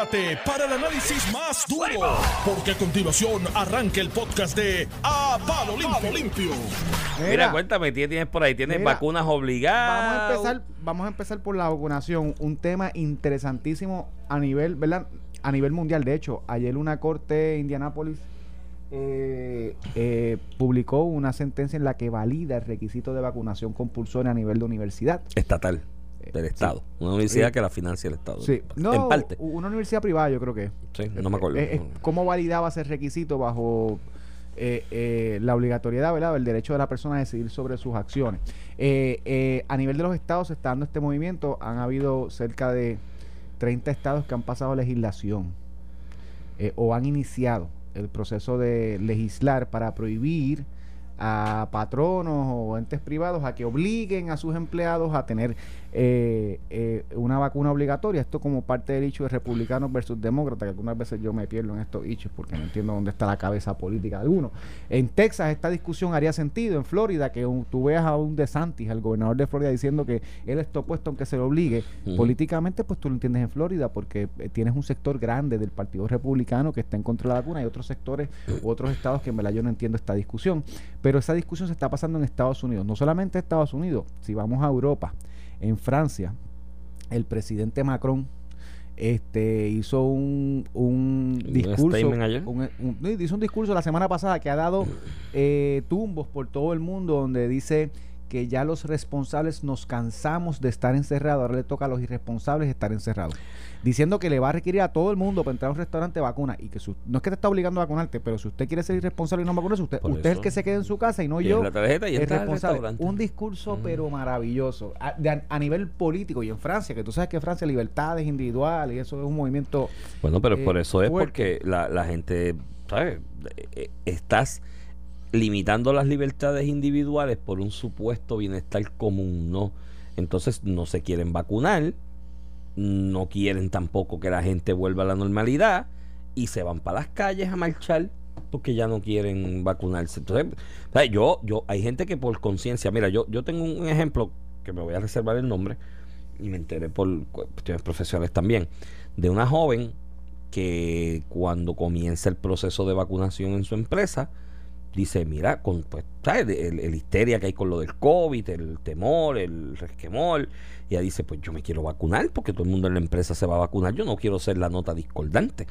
prepárate para el análisis más duro, porque a continuación arranca el podcast de A Palo Limpio. Mira, cuéntame, ¿tienes tienes por ahí? ¿Tienes Mira, vacunas obligadas? Vamos a empezar, vamos a empezar por la vacunación, un tema interesantísimo a nivel, ¿verdad? A nivel mundial. De hecho, ayer una corte de Indianápolis eh, eh, publicó una sentencia en la que valida el requisito de vacunación compulsoria a nivel de universidad. Estatal, del Estado. Una universidad Sí. que la financia el Estado. Sí, no, en parte. una universidad privada, yo creo que. Sí, no me acuerdo. Eh, eh, ¿Cómo validaba ese requisito bajo eh, la obligatoriedad, ¿verdad? El derecho de la persona a decidir sobre sus acciones. A nivel de los estados, se está dando este movimiento. Han habido cerca de 30 estados que han pasado legislación o han iniciado el proceso de legislar para prohibir a patronos o entes privados a que obliguen a sus empleados a tener eh, eh, una vacuna obligatoria. Esto como parte del hecho de republicanos versus demócratas, que algunas veces yo me pierdo en estos hechos porque no entiendo dónde está la cabeza política de alguno. En Texas esta discusión haría sentido, en Florida, que un- tú veas a un DeSantis, al gobernador de Florida, diciendo que él está opuesto aunque se lo obligue. Políticamente, pues tú lo entiendes en Florida porque eh, tienes un sector grande del Partido Republicano que está en contra de la vacuna y otros sectores u otros estados que en verdad yo no entiendo esta discusión. Pero esa discusión se está pasando en Estados Unidos. No solamente en Estados Unidos, si vamos a Europa, en Francia, el presidente Macron este hizo un, un ¿Un discurso un- un- no, hizo un discurso la semana pasada que ha dado eh, tumbos por todo el mundo donde dice que ya los responsables nos cansamos de estar encerrados, ahora le toca a los irresponsables estar encerrados. Diciendo que le va a requerir a todo el mundo para entrar a un restaurante vacuna y que su- no es que te está obligando a vacunarte, pero si usted quiere ser irresponsable y no vacunarse, usted, Por usted es el que se quede en su casa y no Tienes yo. la tarjeta y al responsable. Un discurso, Mm. pero maravilloso. A, de- a- a nivel político y en Francia, que tú sabes que en Francia libertades individuales y eso es un movimiento Bueno, pero eh, por eso es fuerte. porque la, la gente, ¿sabes? Eh, eh, Estás limitando las libertades individuales por un supuesto bienestar común, ¿no? Entonces no se quieren vacunar, no quieren tampoco que la gente vuelva a la normalidad y se van para las calles a marchar porque ya no quieren vacunarse. Entonces, yo, yo, hay gente que por conciencia, mira, yo, yo tengo un ejemplo que me voy a reservar el nombre y me enteré por cuestiones profesionales también, de una joven que cuando comienza el proceso de vacunación en su empresa, dice, mira, con pues, ¿sabes? El, el histeria que hay con lo del COVID, el temor, el resquemor, y ella dice, pues yo me quiero vacunar porque todo el mundo en la empresa se va a vacunar, yo no quiero ser la nota discordante.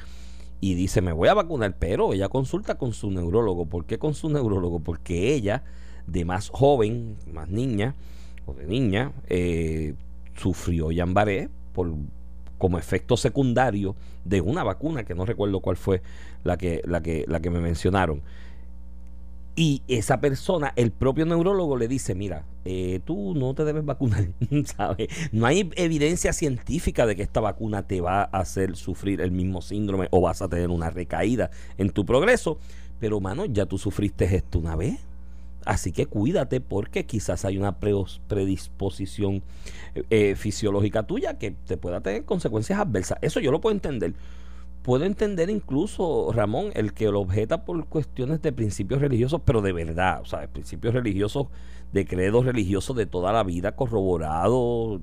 Y dice, me voy a vacunar, pero ella consulta con su neurólogo. ¿Por qué con su neurólogo? Porque ella, de más joven, más niña, o de niña, eh, sufrió Yambaré por como efecto secundario de una vacuna que no recuerdo cuál fue la que la que la que me mencionaron y esa persona el propio neurólogo le dice mira eh, tú no te debes vacunar no hay evidencia científica de que esta vacuna te va a hacer sufrir el mismo síndrome o vas a tener una recaída en tu progreso pero mano ya tú sufriste esto una vez Así que cuídate porque quizás hay una predisposición eh, fisiológica tuya que te pueda tener consecuencias adversas. Eso yo lo puedo entender. Puedo entender incluso, Ramón, el que lo objeta por cuestiones de principios religiosos, pero de verdad, o sea, principios religiosos, de credos religiosos de toda la vida, corroborado,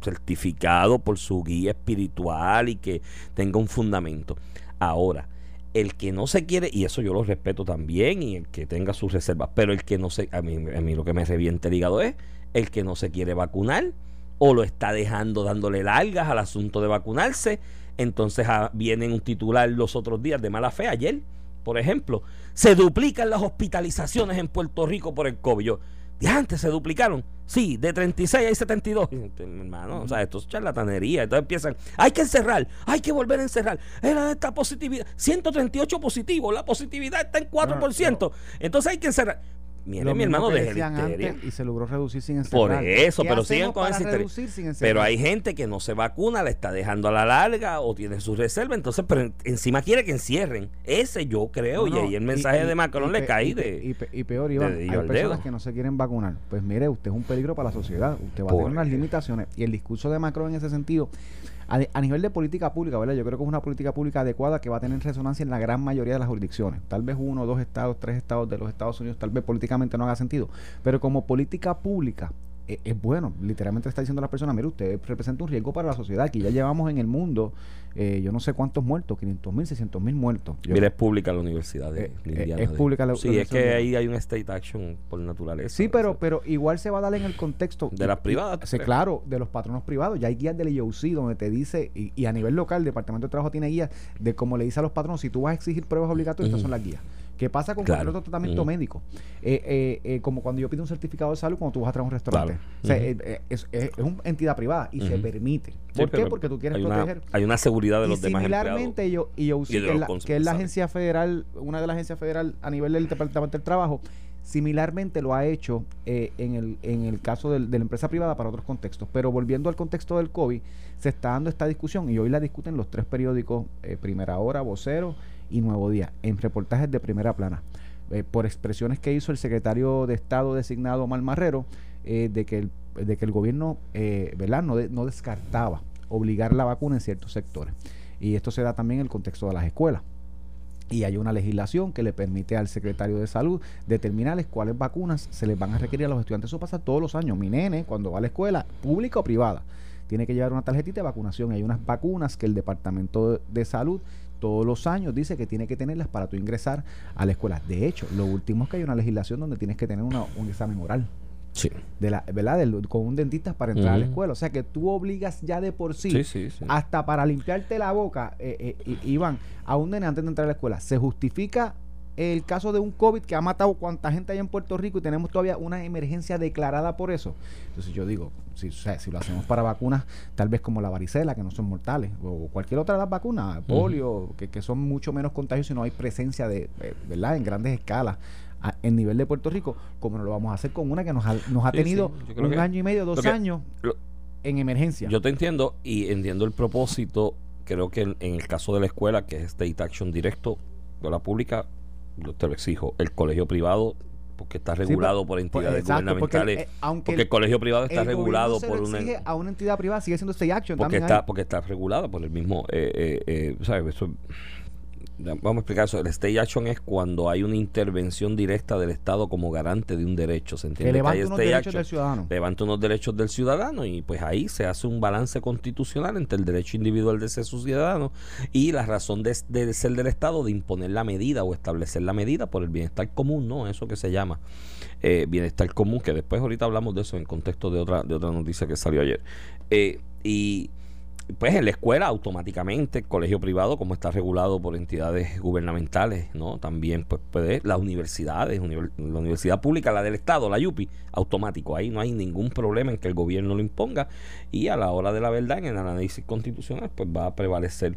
certificado por su guía espiritual y que tenga un fundamento. Ahora, el que no se quiere, y eso yo lo respeto también, y el que tenga sus reservas, pero el que no se, a mí, a mí lo que me revienta el hígado es el que no se quiere vacunar o lo está dejando dándole largas al asunto de vacunarse. Entonces ah, viene un titular los otros días de mala fe, ayer, por ejemplo, se duplican las hospitalizaciones en Puerto Rico por el COVID. Yo, de antes se duplicaron. Sí, de 36 hay 72. Y, este, Hermano, o sea, esto es charlatanería. Entonces empiezan, hay que encerrar, hay que volver a encerrar. Era esta positividad, 138 positivos, la positividad está en 4%. Entonces hay que encerrar. Mi mismo hermano, la histeria. antes y se logró reducir sin Por encerrar. eso, ¿Qué pero hacemos con encerrar? Pero hay gente que no se vacuna, le está dejando a la larga o tiene su reserva, entonces, pero en- encima quiere que encierren. Ese yo creo, No, no, y ahí el mensaje y- de Macron y le y pe- de... Y, pe- y peor, Iván, de- de hay personas que no se quieren vacunar. Pues mire, usted es un peligro para la sociedad. Usted va a Por tener unas eso. limitaciones. Y el discurso de Macron en ese sentido, a, a nivel de política pública, ¿verdad? Yo creo que es una política pública adecuada que va a tener resonancia en la gran mayoría de las jurisdicciones. Tal vez uno, dos estados, tres estados de los Estados Unidos, tal vez políticamente no haga sentido. Pero como política pública, eh, es bueno. Literalmente está diciendo a las personas, mire, usted representa un riesgo para la sociedad. Aquí ya llevamos en el mundo, eh, yo no sé cuántos muertos, 500 mil, 600 mil muertos. Yo- Mira, es pública la universidad de, Eh, Indiana. es de- pública la- Sí, la es que ahí hay un state action por naturaleza. Sí, pero, pero igual se va a dar en el contexto. De las privadas, ¿tú Sí, crees? claro, de los patronos privados. Ya hay guías del IOC donde te dice, y, y a nivel local, el Departamento de Trabajo tiene guías de cómo le dice a los patronos, si tú vas a exigir pruebas obligatorias, estas son las guías. ¿Qué pasa con Claro. cualquier otro tratamiento Ujú. médico? Eh, eh, eh, como cuando yo pido un certificado de salud cuando tú vas a traer a un restaurante. Claro. O sea, Ujú. es, es- es una entidad privada y se permite. Sí, ¿Por qué? Porque tú quieres hay una, proteger. hay una seguridad de Y los demás similarmente, yo, y yo, que, es la, que es la agencia federal, una de las agencias federal a nivel del Departamento del Trabajo, similarmente lo ha hecho eh, en, el, en el caso del- de la empresa privada para otros contextos. Pero volviendo al contexto del COVID, se está dando esta discusión y hoy la discuten los tres periódicos, eh, Primera Hora, Vocero y Nuevo Día, en reportajes de primera plana. eh, por expresiones que hizo el secretario de Estado designado Omar Marrero, eh, de, que el, de que el gobierno eh, ¿verdad? No, no descartaba obligar la vacuna en ciertos sectores. Y esto se da también en el contexto de las escuelas. Y hay una legislación que le permite al secretario de salud determinarles cuáles vacunas se les van a requerir a los estudiantes. Eso pasa todos los años. Mi nene, cuando va a la escuela, pública o privada, tiene que llevar una tarjetita de vacunación. Hay unas vacunas que el Departamento de- de Salud todos los años dice que tiene que tenerlas para tú ingresar a la escuela. De hecho, lo último es que hay una legislación donde tienes que tener una- un examen oral Sí. de la, ¿verdad? Del- con un dentista para entrar a la escuela. O sea que tú obligas ya de por sí, Sí, sí, sí. hasta para limpiarte la boca, eh, eh, Iván, a un nene antes de entrar a la escuela. Se justifica el caso de un COVID que ha matado cuánta gente hay en Puerto Rico y tenemos todavía una emergencia declarada por eso. Entonces yo digo, si, o sea, si lo hacemos para vacunas, tal vez como la varicela, que no son mortales, o cualquier otra de las vacunas, polio, que, que son mucho menos contagios si no hay presencia de, eh, ¿verdad? En grandes escalas. a- En nivel de Puerto Rico, como no lo vamos a hacer con una que nos ha, nos ha Sí, tenido sí, un que- año y medio, dos años lo- en emergencia. Yo te entiendo y entiendo el propósito. Creo que en, en el caso de la escuela, que es State Action directo, escuela pública, yo te lo exijo. El colegio privado, porque está Sí, regulado por Pues, entidades exacto, porque, gubernamentales. eh, aunque porque el colegio privado está el regulado se por una. a una entidad privada, sigue siendo state action Porque también. está, porque está regulada por el mismo. eh, eh, eh, ¿sabes? Eso- vamos a explicar eso. El state action es cuando hay una intervención directa del Estado como garante de un derecho. ¿Se que entiende? levanta hay unos derechos action, del ciudadano. levanta unos derechos del ciudadano y pues ahí se hace un balance constitucional entre el derecho individual de ser su ciudadano y la razón de, de ser del Estado de imponer la medida o establecer la medida por el bienestar común, ¿no? Eso que se llama eh, bienestar común, que después ahorita hablamos de eso en contexto de otra, de otra noticia que salió ayer. Eh, y pues en la escuela automáticamente, el colegio privado, como está regulado por entidades gubernamentales, ¿no? También pues puede, las universidades, univer- la universidad pública, la del Estado, la YUPI, automático, ahí no hay ningún problema en que el gobierno lo imponga y a la hora de la verdad, en el análisis constitucional, pues va a prevalecer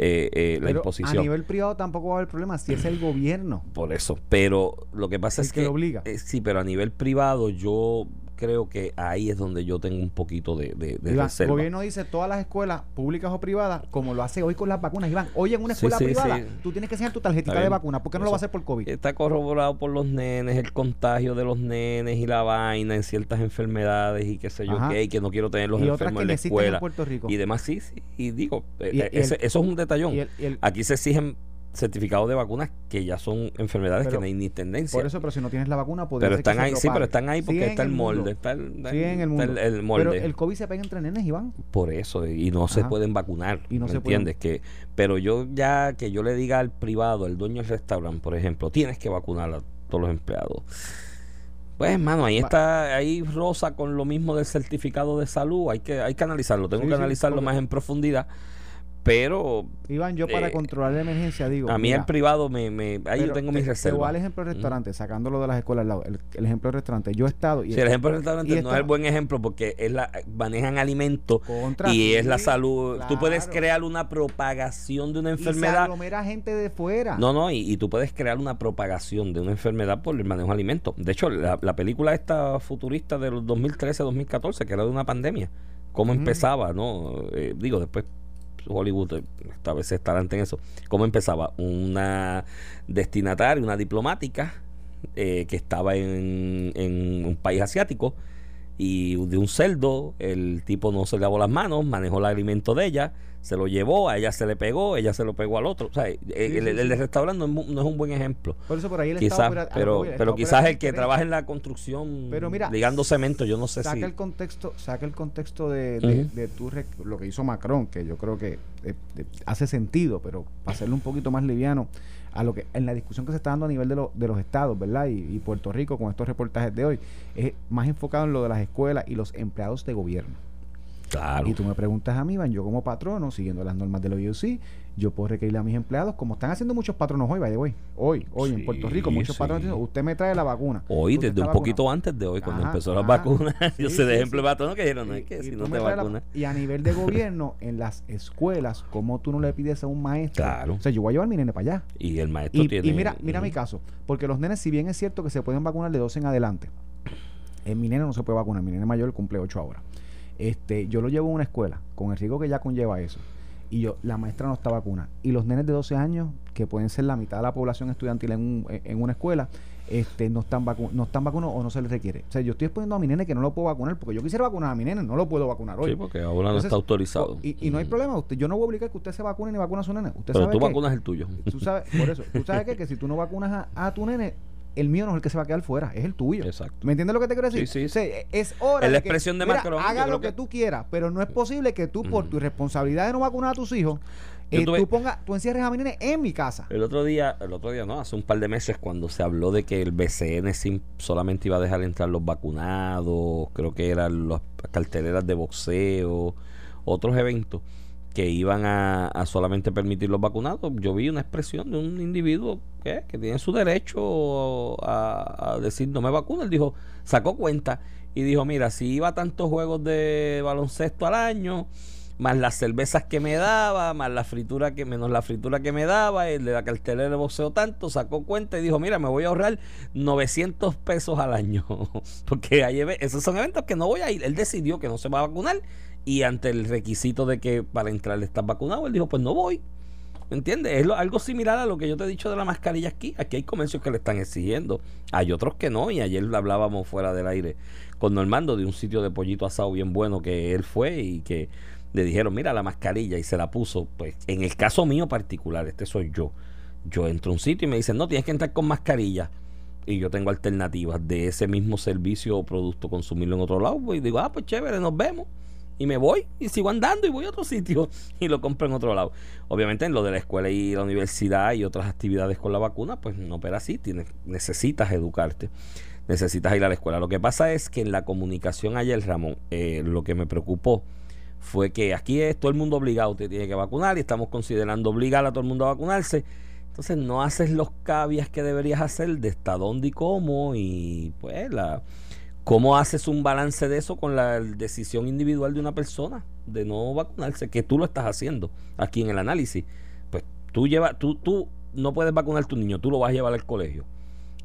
eh, eh, la imposición. a nivel privado tampoco va a haber problema si es el gobierno. Por eso, pero lo que pasa El es que que, lo obliga. eh, sí, pero a nivel privado yo creo que ahí es donde yo tengo un poquito de, de, de Iván, el gobierno dice todas las escuelas públicas o privadas, como lo hace hoy con las vacunas. Iván, hoy en una escuela sí, privada, sí. tú tienes que enseñar tu tarjetita de vacuna. ¿Por qué no lo va a hacer por COVID? Está corroborado por los nenes, el contagio de los nenes y la vaina en ciertas enfermedades y qué sé yo Ajá. qué, y que no quiero tener los y otras enfermos que en la existen en escuela. Puerto Rico. Y demás, sí, sí. Y digo, eh, Y- y el- ese- eso es un detallón. El- Aquí se exigen certificados de vacunas que ya son enfermedades Pero que no hay ni tendencia. por eso, pero si no tienes la vacuna, podría pero que están ahí, sí, pero están ahí porque está el molde. Está el, está Sigue en el está mundo. el molde. Pero el COVID se pega entre nenes, Iván. Por eso, y no se pueden vacunar. Y no ¿me se pueden- entiendes? Que, pero yo ya que yo le diga al privado, al dueño del restaurante, por ejemplo, tienes que vacunar a todos los empleados. Pues, hermano, ahí está, ahí rosa con lo mismo del certificado de salud. Hay que, hay que analizarlo, tengo Sí, que sí, analizarlo porque- más en profundidad. Pero Iván, yo para Eh, controlar la emergencia digo. a mí mira, el privado me, me ahí yo tengo te- mis te reservas. al ejemplo del restaurante, sacándolo de las escuelas al lado. El, el ejemplo del restaurante. Yo he estado y Sí, el ejemplo del restaurante no es el buen ejemplo porque es la manejan alimentos Contra, y es la salud. Tú puedes claro. crear una propagación de una y se enfermedad. aglomera gente de fuera. No, no, y, y tú puedes crear una propagación de una enfermedad por el manejo de alimentos. De hecho, la, la película esta futurista de los 2013-2014, que era de una pandemia, cómo empezaba, ¿no? Eh, digo, después Hollywood esta vez está adelante en eso. ¿Cómo empezaba? Una destinataria, una diplomática eh, que estaba en un país asiático y de un cerdo, el tipo no se lavó las manos, manejó el alimento de ella, se lo llevó, a ella se le pegó, ella se lo pegó al otro. O sea, el, el, el restaurante no es, no es, un buen ejemplo. Por eso por ahí el quizás, Estado, pero, pero quizás el que trabaja en la construcción pero mira, ligando cemento, yo no sé saca si... El contexto, saca el contexto de, de, de tu, lo que hizo Macron, que yo creo que eh, hace sentido, pero para hacerlo un poquito más liviano a lo que en la discusión que se está dando a nivel de, lo, de los estados, ¿verdad? Y, y Puerto Rico con estos reportajes de hoy, es más enfocado en lo de las escuelas y los empleados de gobierno. Claro. Y tú me preguntas a mí, Van, yo como patrono, siguiendo las normas del OUC, yo puedo requerirle a mis empleados, como están haciendo muchos patronos hoy, by hoy, hoy, hoy en Puerto Rico, muchos sí. patronos dicen, usted me trae la vacuna. Hoy, desde un poquito antes de hoy, cuando ajá, empezó la vacuna, sí, yo sé de ejemplo patrono que dijeron, no es que si no te vacunas. Y a nivel de gobierno, en las escuelas, ¿cómo tú no le pides a un maestro? Claro. O sea, yo voy a llevar a mi nene para allá. Y el maestro y, tiene... Y mira, mira uh -huh. mi caso, porque los nenes, si bien es cierto que se pueden vacunar de 12 en adelante, en mi nene no se puede vacunar, mi nene mayor cumple 8 ahora. Este, yo lo llevo a una escuela con el riesgo que ya conlleva eso. Y yo, la maestra no está vacuna. Y los nenes de 12 años, que pueden ser la mitad de la población estudiantil en, un, en una escuela, este, no están vacu no están vacunados o no se les requiere. O sea, yo estoy exponiendo a mi nene que no lo puedo vacunar porque yo quisiera vacunar a mi nene, no lo puedo vacunar hoy. Sí, porque ahora no está autorizado. Y, y no hay problema, usted, yo no voy a obligar que usted se vacune ni vacune a su nene. Usted Pero sabe tú que, vacunas el tuyo. Tú sabes, por eso, tú sabes que, que si tú no vacunas a, a tu nene, el mío no es el que se va a quedar fuera, es el tuyo. Exacto. ¿Me entiendes lo que te quiero decir? Sí, sí. O sea, es hora es la de que, expresión de mira, Macron. Haga lo que, que, tú quieras, pero no es posible que tú, por tu irresponsabilidad de no vacunar a tus hijos, eh, tuve- tú pongas, tú encierres a mi nene en mi casa. El otro día, el otro día no, hace un par de meses cuando se habló de que el BCN sim- solamente iba a dejar entrar los vacunados, creo que eran las carteleras de boxeo, otros eventos que iban a, a solamente permitir los vacunados, yo vi una expresión de un individuo que, tiene su derecho a, a decir no me vacuno, él dijo, sacó cuenta y dijo, mira, si iba a tantos juegos de baloncesto al año, más las cervezas que me daba, más la fritura que menos la fritura que me daba, el de la cartelera de boxeo tanto, sacó cuenta y dijo, mira, me voy a ahorrar 900 pesos al año, porque hay, esos son eventos que no voy a ir, él decidió que no se va a vacunar y ante el requisito de que para entrar estás vacunado, él dijo, pues no voy. ¿Me entiendes? Es lo, algo similar a lo que yo te he dicho de la mascarilla aquí. Aquí hay comercios que le están exigiendo. Hay otros que no. Y ayer hablábamos fuera del aire con Normando de un sitio de pollito asado bien bueno que él fue y que le dijeron, mira la mascarilla y se la puso. Pues en el caso mío particular, este soy yo. Yo entro a un sitio y me dicen, no, tienes que entrar con mascarilla. Y yo tengo alternativas de ese mismo servicio o producto, consumirlo en otro lado. Pues, y digo, ah, pues chévere, nos vemos y me voy y sigo andando y voy a otro sitio y lo compro en otro lado. Obviamente en lo de la escuela y la universidad y otras actividades con la vacuna, pues no opera así, tienes, necesitas educarte, necesitas ir a la escuela. Lo que pasa es que en la comunicación ayer, Ramón, eh, lo que me preocupó fue que aquí es todo el mundo obligado, te tiene que vacunar y estamos considerando obligar a todo el mundo a vacunarse. Entonces no haces los cavias que deberías hacer de hasta dónde y cómo y pues la ¿Cómo haces un balance de eso con la decisión individual de una persona de no vacunarse? Que tú lo estás haciendo aquí en el análisis. Pues tú llevas, tú, tú no puedes vacunar a tu niño, tú lo vas a llevar al colegio.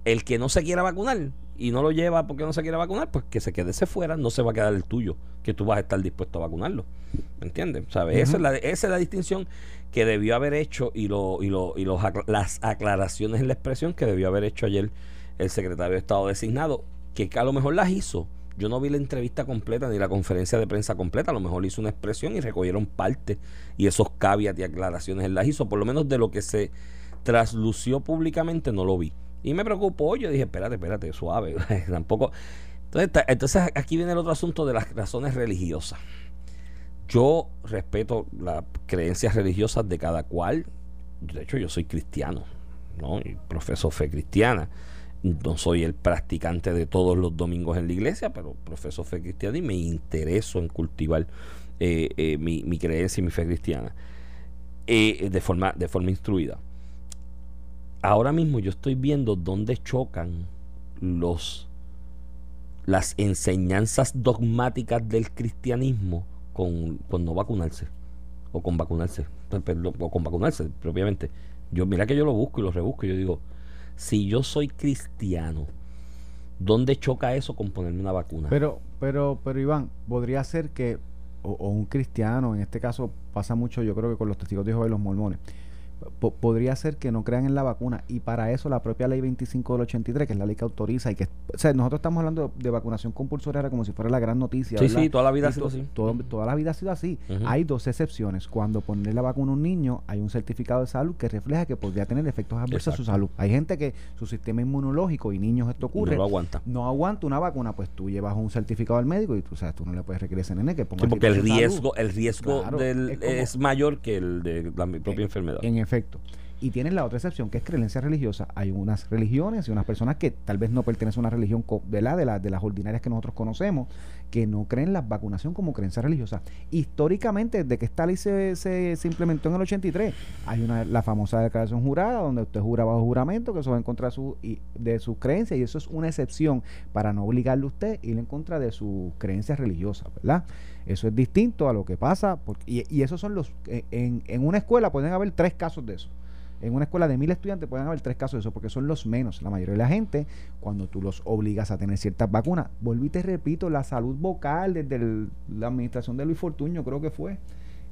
El que no se quiera vacunar y no lo lleva porque no se quiere vacunar, pues que se quede fuera, no se va a quedar el tuyo, que tú vas a estar dispuesto a vacunarlo. ¿Me entiendes? ¿Sabes? Uh -huh. esa, es la, esa es la distinción que debió haber hecho y, lo, y, lo, y los, las aclaraciones en la expresión que debió haber hecho ayer el secretario de Estado designado que a lo mejor las hizo. Yo no vi la entrevista completa ni la conferencia de prensa completa. A lo mejor hizo una expresión y recogieron parte. Y esos caveats y aclaraciones él las hizo. Por lo menos de lo que se traslució públicamente no lo vi. Y me preocupó. Yo dije, espérate, espérate, suave. Tampoco. Entonces, entonces aquí viene el otro asunto de las razones religiosas. Yo respeto las creencias religiosas de cada cual. De hecho, yo soy cristiano. ¿no? Y profeso fe cristiana no soy el practicante de todos los domingos en la iglesia, pero profeso fe cristiana y me intereso en cultivar eh, eh, mi, mi, creencia y mi fe cristiana eh, de, forma, de forma instruida. Ahora mismo yo estoy viendo dónde chocan los las enseñanzas dogmáticas del cristianismo con, con no vacunarse o con vacunarse o con vacunarse propiamente yo mira que yo lo busco y lo rebusco y yo digo si yo soy cristiano, ¿dónde choca eso con ponerme una vacuna? Pero, pero, pero Iván, podría ser que, o, o, un cristiano, en este caso pasa mucho, yo creo que con los testigos de Jehová y los mormones, podría ser que no crean en la vacuna y para eso la propia ley 25 del 83, que es la ley que autoriza y que, o sea, nosotros estamos hablando de, vacunación compulsoria como si fuera la gran noticia. Sí, sí, toda la vida ha sido así. toda la vida ha sido así. Hay dos excepciones. Cuando ponerle la vacuna a un niño, hay un certificado de salud que refleja que podría tener efectos adversos a su salud. Hay gente que su sistema inmunológico y niños esto ocurre. No aguanta. No aguanta una vacuna, pues tú llevas un certificado al médico y tú sabes, tú no le puedes requerir ese nene que ponga porque el riesgo, el riesgo del, es, mayor que el de la propia enfermedad. En efecto. Y tienes la otra excepción, que es creencia religiosa. Hay unas religiones y unas personas que tal vez no pertenecen a una religión De, la, de las ordinarias que nosotros conocemos, que no creen la vacunación como creencia religiosa. Históricamente, desde que esta ley se, se, implementó en el 83, hay una la famosa declaración jurada, donde usted jura bajo juramento que eso va en contra de su, de sus creencias, y eso es una excepción para no obligarle a usted ir en contra de sus creencias religiosas, ¿verdad? Eso es distinto a lo que pasa, porque, y, y esos son los... En, en una escuela pueden haber tres casos de eso en una escuela de mil estudiantes pueden haber tres casos de eso, porque son los menos. La mayoría de la gente, cuando tú los obligas a tener ciertas vacunas, y te repito, la salud vocal desde la administración de Luis Fortuño, creo que fue,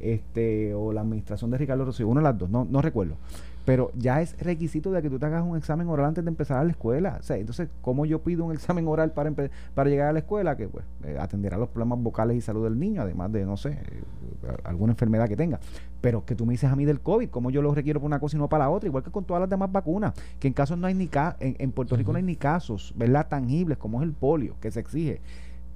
este, o la administración de Ricardo Rocío, una de las dos, no, no recuerdo pero ya es requisito de que tú te hagas un examen oral antes de empezar a la escuela. O sea, entonces, ¿cómo yo pido un examen oral para, para llegar a la escuela? Que pues eh, atenderá los problemas vocales y salud del niño, además de, no sé, eh, alguna enfermedad que tenga. Pero que tú me dices a mí del COVID, ¿cómo yo lo requiero para una cosa y no para la otra? Igual que con todas las demás vacunas, que en casos no hay ni ca en, en Puerto Rico no hay ni casos, ¿verdad? Tangibles como es el polio, que se exige.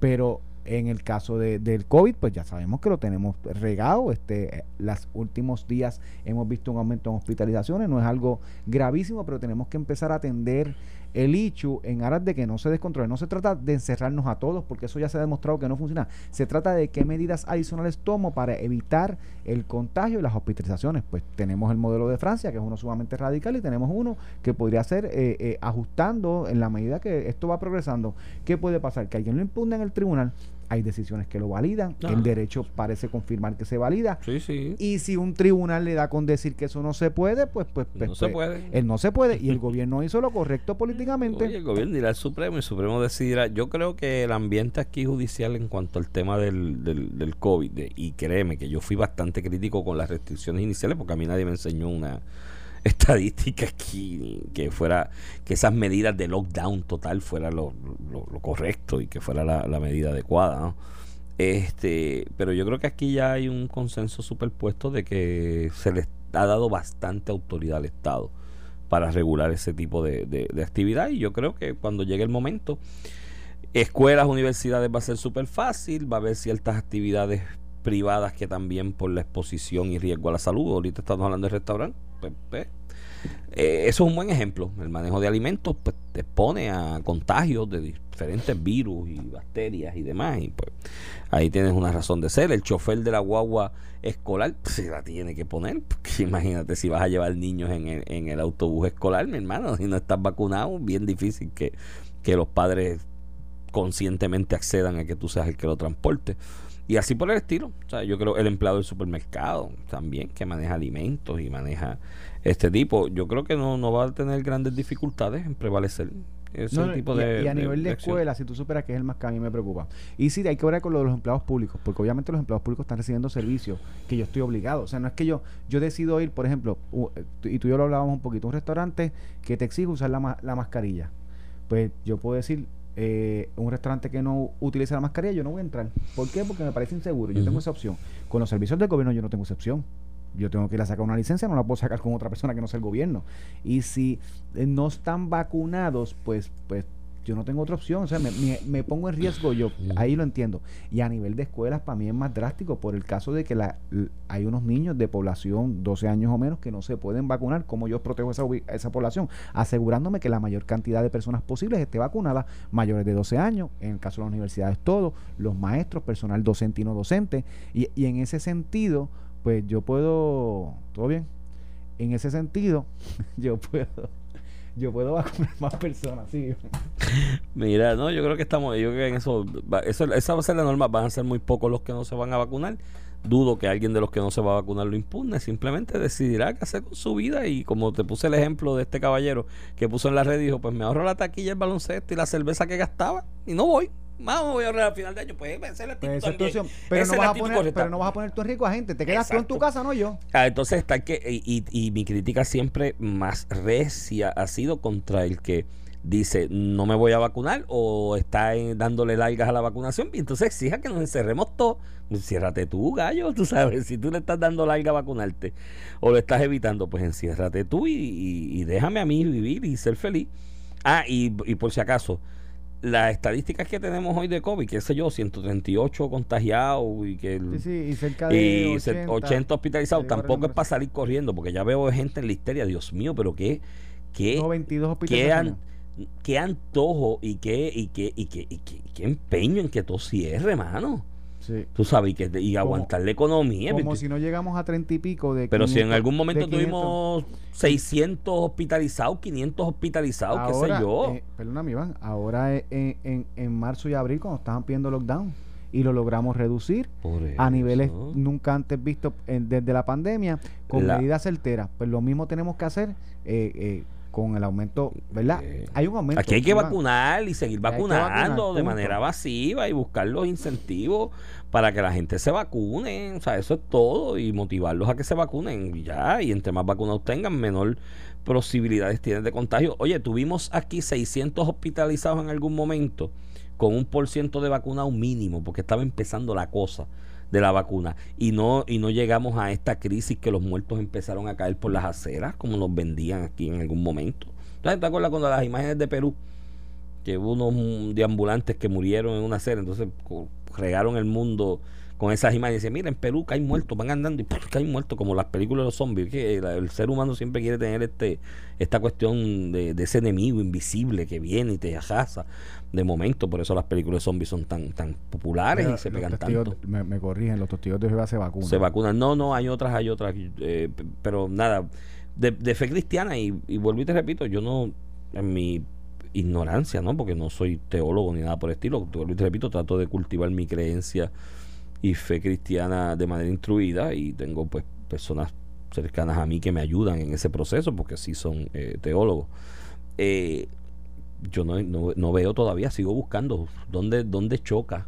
Pero en el caso de, del COVID, pues ya sabemos que lo tenemos regado. Este, los últimos días hemos visto un aumento en hospitalizaciones. No es algo gravísimo, pero tenemos que empezar a atender el ICHU en aras de que no se descontrole. No se trata de encerrarnos a todos, porque eso ya se ha demostrado que no funciona. Se trata de qué medidas adicionales tomo para evitar el contagio y las hospitalizaciones. Pues tenemos el modelo de Francia, que es uno sumamente radical, y tenemos uno que podría ser eh, eh, ajustando en la medida que esto va progresando. ¿Qué puede pasar? Que alguien lo impugna en el tribunal hay decisiones que lo validan, el derecho parece confirmar que se valida. Sí, sí. Y si un tribunal le da con decir que eso no se puede, pues pues, pues no se pues, puede. Él no se puede y el gobierno hizo lo correcto políticamente. el gobierno dirá al Supremo y el Supremo decidirá. Yo creo que el ambiente aquí judicial en cuanto al tema del, del, del COVID, y créeme que yo fui bastante crítico con las restricciones iniciales porque a mí nadie me enseñó una estadística aquí que fuera que esas medidas de lockdown total fuera lo, correcto y que fuera la, medida adecuada este pero yo creo que aquí ya hay un consenso superpuesto de que se les ha dado bastante autoridad al Estado para regular ese tipo de, de actividad. Y yo creo que cuando llegue el momento escuelas, universidades va a ser súper fácil, va a haber ciertas actividades privadas que también por la exposición y riesgo a la salud, ahorita estamos hablando de restaurante, pues, pues, eh, eso es un buen ejemplo. El manejo de alimentos pues, te expone a contagios de diferentes virus y bacterias y demás. Y pues ahí tienes una razón de ser. El chofer de la guagua escolar pues, se la tiene que poner. Porque imagínate si vas a llevar niños en el, en el autobús escolar, mi hermano, si no estás vacunado, bien difícil que, que los padres conscientemente accedan a que tú seas el que lo transporte. Y así por el estilo. O sea, yo creo el empleado del supermercado también, que maneja alimentos y maneja este tipo, yo creo que no, no va a tener grandes dificultades en prevalecer. Ese tipo y, de, y a nivel de, escuela, si tú superas que es el más que a mí me preocupa. Y sí, hay que ver con lo de los empleados públicos, porque obviamente los empleados públicos están recibiendo servicios que yo estoy obligado. O sea, no es que yo yo decido ir, por ejemplo, eh, y tú y yo lo hablábamos un poquito, un restaurante que te exige usar la, la mascarilla. Pues yo puedo decir, eh, un restaurante que no utiliza la mascarilla, yo no voy a entrar. ¿Por qué? Porque me parece inseguro. Yo tengo esa opción. Con los servicios del gobierno yo no tengo esa opción. Yo tengo que ir a sacar una licencia, no la puedo sacar con otra persona que no sea el gobierno. Y si eh, no están vacunados, pues, pues yo no tengo otra opción, o sea, me, pongo en riesgo yo, ahí lo entiendo. Y a nivel de escuelas, para mí es más drástico por el caso de que la, hay unos niños de población 12 años o menos que no se pueden vacunar. ¿Cómo yo protejo esa, esa población? Asegurándome que la mayor cantidad de personas posibles esté vacunada, mayores de 12 años, en el caso de las universidades todo, los maestros, personal docente y no docente. Y, y en ese sentido, pues yo puedo, ¿todo bien? En ese sentido, yo puedo yo puedo vacunar más personas, sí. Mira, no, yo creo que estamos, yo creo que en eso, eso, esa va a ser la norma, van a ser muy pocos los que no se van a vacunar. Dudo que alguien de los que no se va a vacunar lo impugne, simplemente decidirá qué hacer con su vida y como te puse el ejemplo de este caballero que puso en la red, dijo, pues me ahorro la taquilla, el baloncesto y la cerveza que gastaba y no voy. Vamos, voy a ahorrar al final de año. Pues esa es la actitud Pues esa es tu también. opción. Pero, Esa no vas a actitud poner, correcta. pero no vas a poner tu en riesgo a gente. Te quedas tú en tu casa, no yo. Ah, entonces está que y, y- y mi crítica siempre más recia ha sido contra el que dice no me voy a vacunar o está en- dándole largas a la vacunación y entonces exija que nos encerremos todos enciérrate tú gallo tú sabes si tú le estás dando larga a vacunarte o lo estás evitando pues enciérrate tú y, y- y déjame a mí vivir y ser feliz ah y, y por si acaso las estadísticas que tenemos hoy de COVID, qué sé yo, 138 contagiados y que el- Sí, sí, y cerca de y 80, 80, 80 hospitalizados. el Tampoco es para salir corriendo, porque ya veo gente en la histeria. Dios mío, pero qué, qué, No, 22 qué, an- qué antojo y qué, y qué, y qué, y qué, y qué empeño en que todo cierre, hermano. Sí. Tú sabes, y, que, y Como- aguantar la economía. Como si no llegamos a 30 y pico de pero si en 500 algún momento de 500. tuvimos 600 hospitalizados, 500 hospitalizados, qué sé Ahora, yo. eh, perdóname, Iván. Ahora eh, en, en, en marzo y abril, cuando estaban pidiendo lockdown, y lo logramos reducir a niveles nunca antes vistos en- desde la pandemia, con La- medidas certeras. Pues lo mismo tenemos que hacer eh, eh, con el aumento, ¿verdad? Eh, Hay un aumento. Aquí hay que vacunar y seguir vacunando vacunar, de manera masiva y buscar los incentivos para que la gente se vacune. O sea, eso es todo y motivarlos a que se vacunen ya. Y entre más vacunados tengan, menor posibilidades tienen de contagio. Oye, tuvimos aquí 600 hospitalizados en algún momento con un por ciento de vacunado mínimo porque estaba empezando la cosa de la vacuna y no y no llegamos a esta crisis que los muertos empezaron a caer por las aceras como nos vendían aquí en algún momento. Entonces, ¿te acuerdas cuando las imágenes de Perú que hubo unos deambulantes que murieron en una acera, entonces regaron el mundo con esas imágenes y dicen, mira, en Perú caen muertos, van andando y ¡puf! caen muertos como las películas de los zombies, que la- el ser humano siempre quiere tener este esta cuestión de, de ese enemigo invisible que viene y te arrasa de momento, por eso las películas de zombies son tan tan populares y se pegan testigos- tanto. Me, me corrigen, los testigos de Jehová se vacunan. Se vacunan. No, no, hay otras, hay otras. eh, pero nada, de, de fe cristiana, y, y vuelvo y te repito, yo no, en mi ignorancia, ¿no? Porque no soy teólogo ni nada por el estilo. Te vuelvo y te repito, trato de cultivar mi creencia y fe cristiana de manera instruida y tengo pues personas cercanas a mí que me ayudan en ese proceso porque sí son eh, teólogos. Eh, yo no, no, no veo todavía, sigo buscando dónde, dónde choca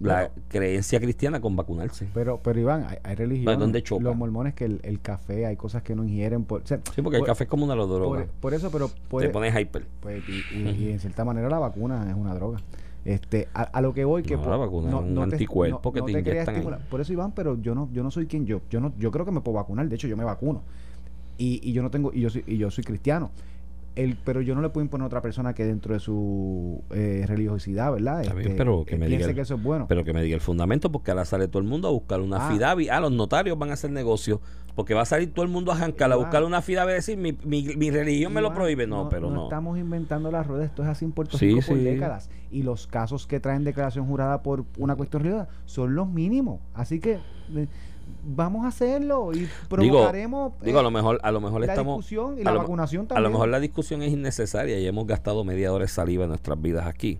la creencia cristiana con vacunarse. Pero, pero Iván, hay, hay religiones. ¿dónde choca? Los mormones que el, el café, hay cosas que no ingieren. Por, o sea, Sí, porque el café es como una droga. por, por eso, pero Te pones hyper. pues, y, y- y en cierta manera la vacuna es una droga. Este, a, a lo que voy que No, po- la vacuna es un anticuerpo que te inyectan ahí. Por eso Iván, pero yo no yo no soy quien yo. Yo no yo creo que me puedo vacunar, de hecho yo me vacuno. Y, y yo no tengo y yo soy y yo soy cristiano. El, pero yo no le puedo imponer a otra persona que dentro de su eh, religiosidad, ¿verdad? Este, pero que eh, me diga el- que eso es bueno. Pero que me diga el fundamento, porque ahora sale todo el mundo a buscar una Ah. FIDAVI. Ah, los notarios van a hacer negocio. Porque va a salir todo el mundo a jancar a buscar una FIDAVI y decir, mi, mi, mi religión me lo prohíbe. No, pero no. estamos inventando las ruedas, esto es así en Puerto Sí, Rico por sí. décadas. Y los casos que traen declaración jurada por una cuestión religiosa son los mínimos. Así que eh, vamos a hacerlo y provocaremos Digo, a eh, lo mejor, a lo mejor la estamos. discusión y a la lo- vacunación A también. lo mejor la discusión es innecesaria y hemos gastado media hora de saliva en nuestras vidas aquí.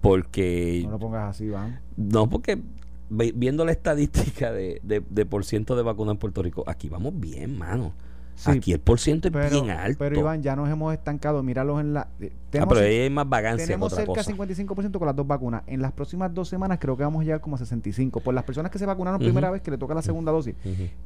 Porque No lo pongas así, Iván. No, porque viendo la estadística de, de, de por ciento de vacunas en Puerto Rico, aquí vamos bien, mano. Sí, aquí el por ciento es bien alto. pero Iván, ya nos hemos estancado. Míralos en la... ah, tenemos pero cer- ahí hay más vagancia que tenemos otra cerca cosa. de 55% con las dos vacunas. En las próximas dos semanas creo que vamos a llegar como a 65. Por las personas que se vacunaron Ujú. primera vez que le toca la segunda dosis.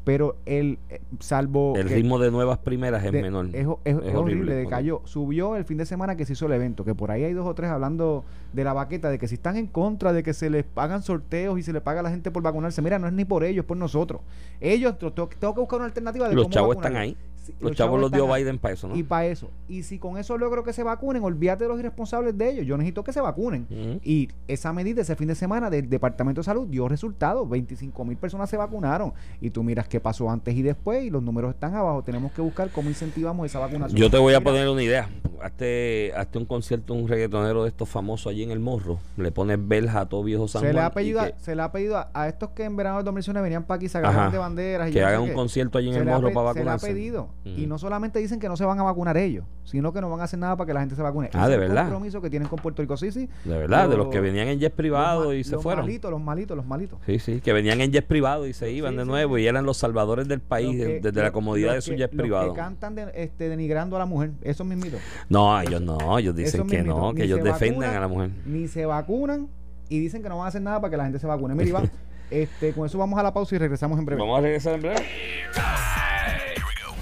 Pero el, eh, salvo... El ritmo de nuevas primeras es de- menor. Es, es- Es horrible, decayó. Subió el fin de semana que se hizo el evento, que por ahí hay dos o tres hablando de la baqueta, de que si están en contra de que se les pagan sorteos y se le paga a la gente por vacunarse, mira, no es ni por ellos, es por nosotros. Ellos, tengo que buscar una alternativa de Los cómo chavos están ahí. Los, chavos los dio. Biden para eso, ¿no? Y para eso. Y si con eso logro que se vacunen, olvídate de los irresponsables de ellos. Yo necesito que se vacunen. Y esa medida ese fin de semana del Departamento de Salud dio resultados. 25 mil personas se vacunaron. Y tú miras qué pasó antes y después y los números están abajo. Tenemos que buscar cómo incentivamos esa vacunación. Yo te voy a poner una idea. Hazte, hazte un concierto, un reggaetonero de estos famosos allí en el morro. Le pones belja a todo viejo San Se le, ha pedido, que, se le ha pedido a, a estos que en verano del 2019 venían para aquí, Ajá. de banderas y que hagan un concierto allí en el morro para Se le ha vacunarse. Y no solamente dicen que no se van a vacunar ellos, sino que no van a hacer nada para que la gente se vacune. Ah, Ese ¿de es el verdad? compromiso que tienen con Puerto Rico. Sí, sí. De verdad, de los Los- que venían en jet privado Los ma- y se los fueron. malitos, los malitos, los malitos. Sí, sí, que venían en jet privado y se iban Sí, de sí, nuevo sí. y eran los salvadores del país Los que- desde la los- comodidad los de su jet los privado. que cantan de- este, denigrando a la mujer. Eso mismito. No, ellos no, ellos dicen que no, ni que ellos vacunan, a la mujer. Ni se vacunan y dicen que no van a hacer nada para que la gente se vacune. Mira, Iván, este, con eso vamos a la pausa y regresamos en breve. Vamos a regresar en breve.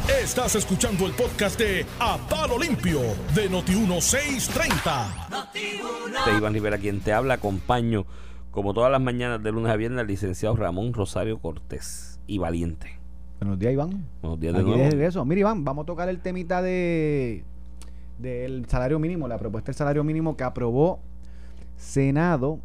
Estás escuchando el podcast de A Palo Limpio de Noti1630. Te Iván Rivera quien te habla, acompaño como todas las mañanas de lunes a viernes al licenciado Ramón Rosario Cortés y Valiente. Buenos días, Iván. Buenos días de Aquí de nuevo. Mira, Iván, vamos a tocar el temita de del salario mínimo, la propuesta del salario mínimo que aprobó Senado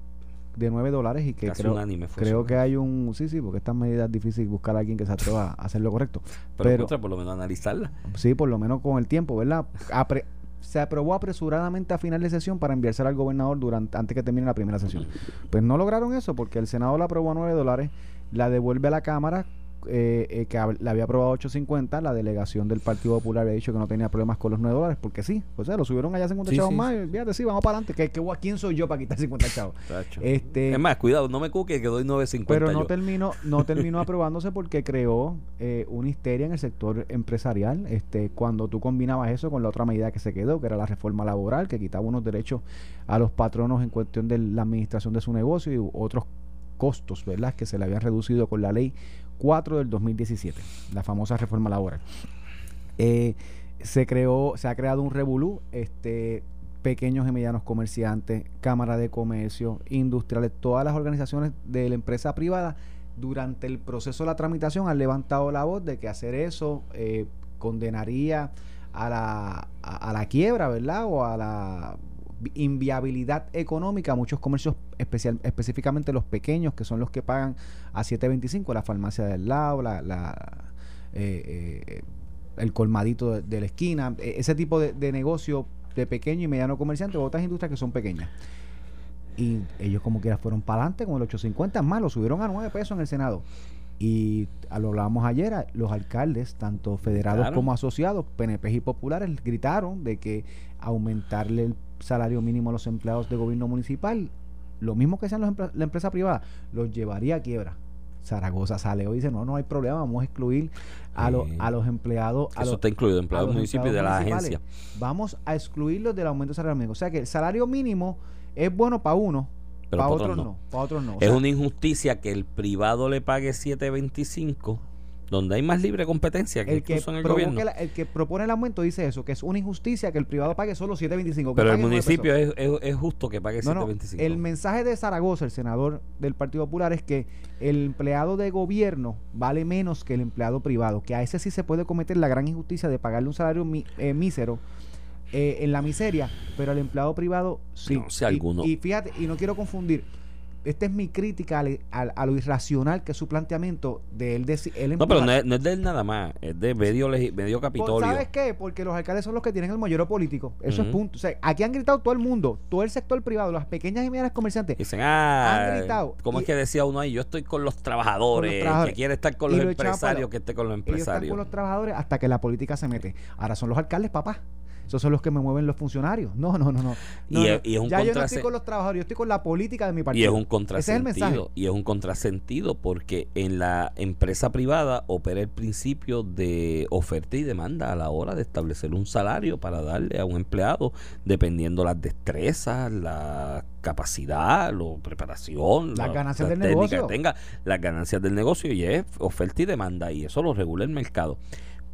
de 9 dólares y que Casi creo, unánime creo que hay un... Sí, sí, porque estas medidas es difícil buscar a alguien que se atreva a hacer lo correcto. Pero, Pero, contra, por lo menos analizarla. sí, por lo menos con el tiempo, ¿verdad? Apre- se aprobó apresuradamente a final de sesión para enviársela al gobernador durante antes que termine la primera sesión. Pues no lograron eso porque el Senado la aprobó a 9 dólares, la devuelve a la Cámara, eh, eh, que la había aprobado a 8.50, la delegación del Partido Popular había dicho que no tenía problemas con los 9 dólares, porque sí, o sea, lo subieron allá 50 Sí, chavos sí, más, y fíjate, sí, vamos para adelante, que, que, ¿quién soy yo para quitar 50 chavos? Este, es más, cuidado, no me cuque que doy 9.50 pero no yo. terminó, no terminó aprobándose porque creó eh, una histeria en el sector empresarial. Este, cuando tú combinabas eso con la otra medida que se quedó, que era la reforma laboral, que quitaba unos derechos a los patronos en cuestión de la administración de su negocio y otros costos, ¿verdad? Que se le habían reducido con la ley 4 del 2017, la famosa reforma laboral. Eh, se creó, se ha creado un revolú, este pequeños y medianos comerciantes, cámara de comercio, industriales, todas las organizaciones de la empresa privada durante el proceso de la tramitación han levantado la voz de que hacer eso eh, condenaría a la, a la quiebra, ¿verdad? O a la inviabilidad económica muchos comercios, especial, específicamente los pequeños, que son los que pagan a 7.25, la farmacia del lado, la, la, eh, eh, el colmadito de, la esquina, e- ese tipo de, negocio de pequeño y mediano comerciante, otras industrias que son pequeñas. Y ellos como quiera fueron para adelante con el 850 más, lo subieron a 9 pesos en el Senado. Y a lo hablábamos ayer, los alcaldes, tanto federados como asociados, PNP y populares, gritaron de que aumentarle el salario mínimo a los empleados de gobierno municipal, lo mismo que sean los la empresa privada, los llevaría a quiebra. Zaragoza sale hoy y dice, no, no hay problema, vamos a excluir a, a los empleados. a Eso los- está incluido, empleados del municipio y de la agencia. Vamos a excluirlos del aumento del salario mínimo. O sea que el salario mínimo es bueno para uno, Pero para pa' otros otros no. Para otros no. O es sea, una injusticia que el privado le pague 7.25, donde hay más libre competencia que el que, incluso en el gobierno. la- el que propone el aumento dice eso, que es una injusticia que el privado pague solo 7.25. que Pero el municipio es, es, es justo que pague No, no, 7.25. el mensaje de Zaragoza, el senador del Partido Popular, es que el empleado de gobierno vale menos que el empleado privado, que a ese sí se puede cometer la gran injusticia de pagarle un salario mi- eh, mísero eh, en la miseria, pero al empleado privado sí. No, si Y- alguno- y, fíjate, y no quiero confundir, esta es mi crítica al- al- a lo irracional que es su planteamiento de él decir... no, pero no es, no es de él nada más, es de medio, medio Capitolio. ¿Sabes qué? Porque los alcaldes son los que tienen el mollero político. Eso es punto. O sea, aquí han gritado todo el mundo, todo el sector privado, las pequeñas y medianas comerciantes. Dicen, ah, Han gritado. ¿cómo Y- es que decía uno ahí? Yo estoy con los trabajadores, Con los trabajadores. que quiere estar con los lo echaban para empresarios, que esté con los Ellos están empresarios. con los trabajadores hasta que la política se mete. Ahora son los alcaldes, papá. Esos son los que me mueven los funcionarios. No, no, no, no. Y No, es- no. y es un ya yo no estoy con los trabajadores, yo estoy con la política de mi Y partido. es un Ese es el mensaje. contrasentido. Y es un contrasentido porque en la empresa privada opera el principio de oferta y demanda a la hora de establecer un salario para darle a un empleado, dependiendo las destrezas, la capacidad, la preparación, Las la- ganancias la del técnica negocio. que tenga, las ganancias del negocio y es oferta y demanda y eso lo regula el mercado.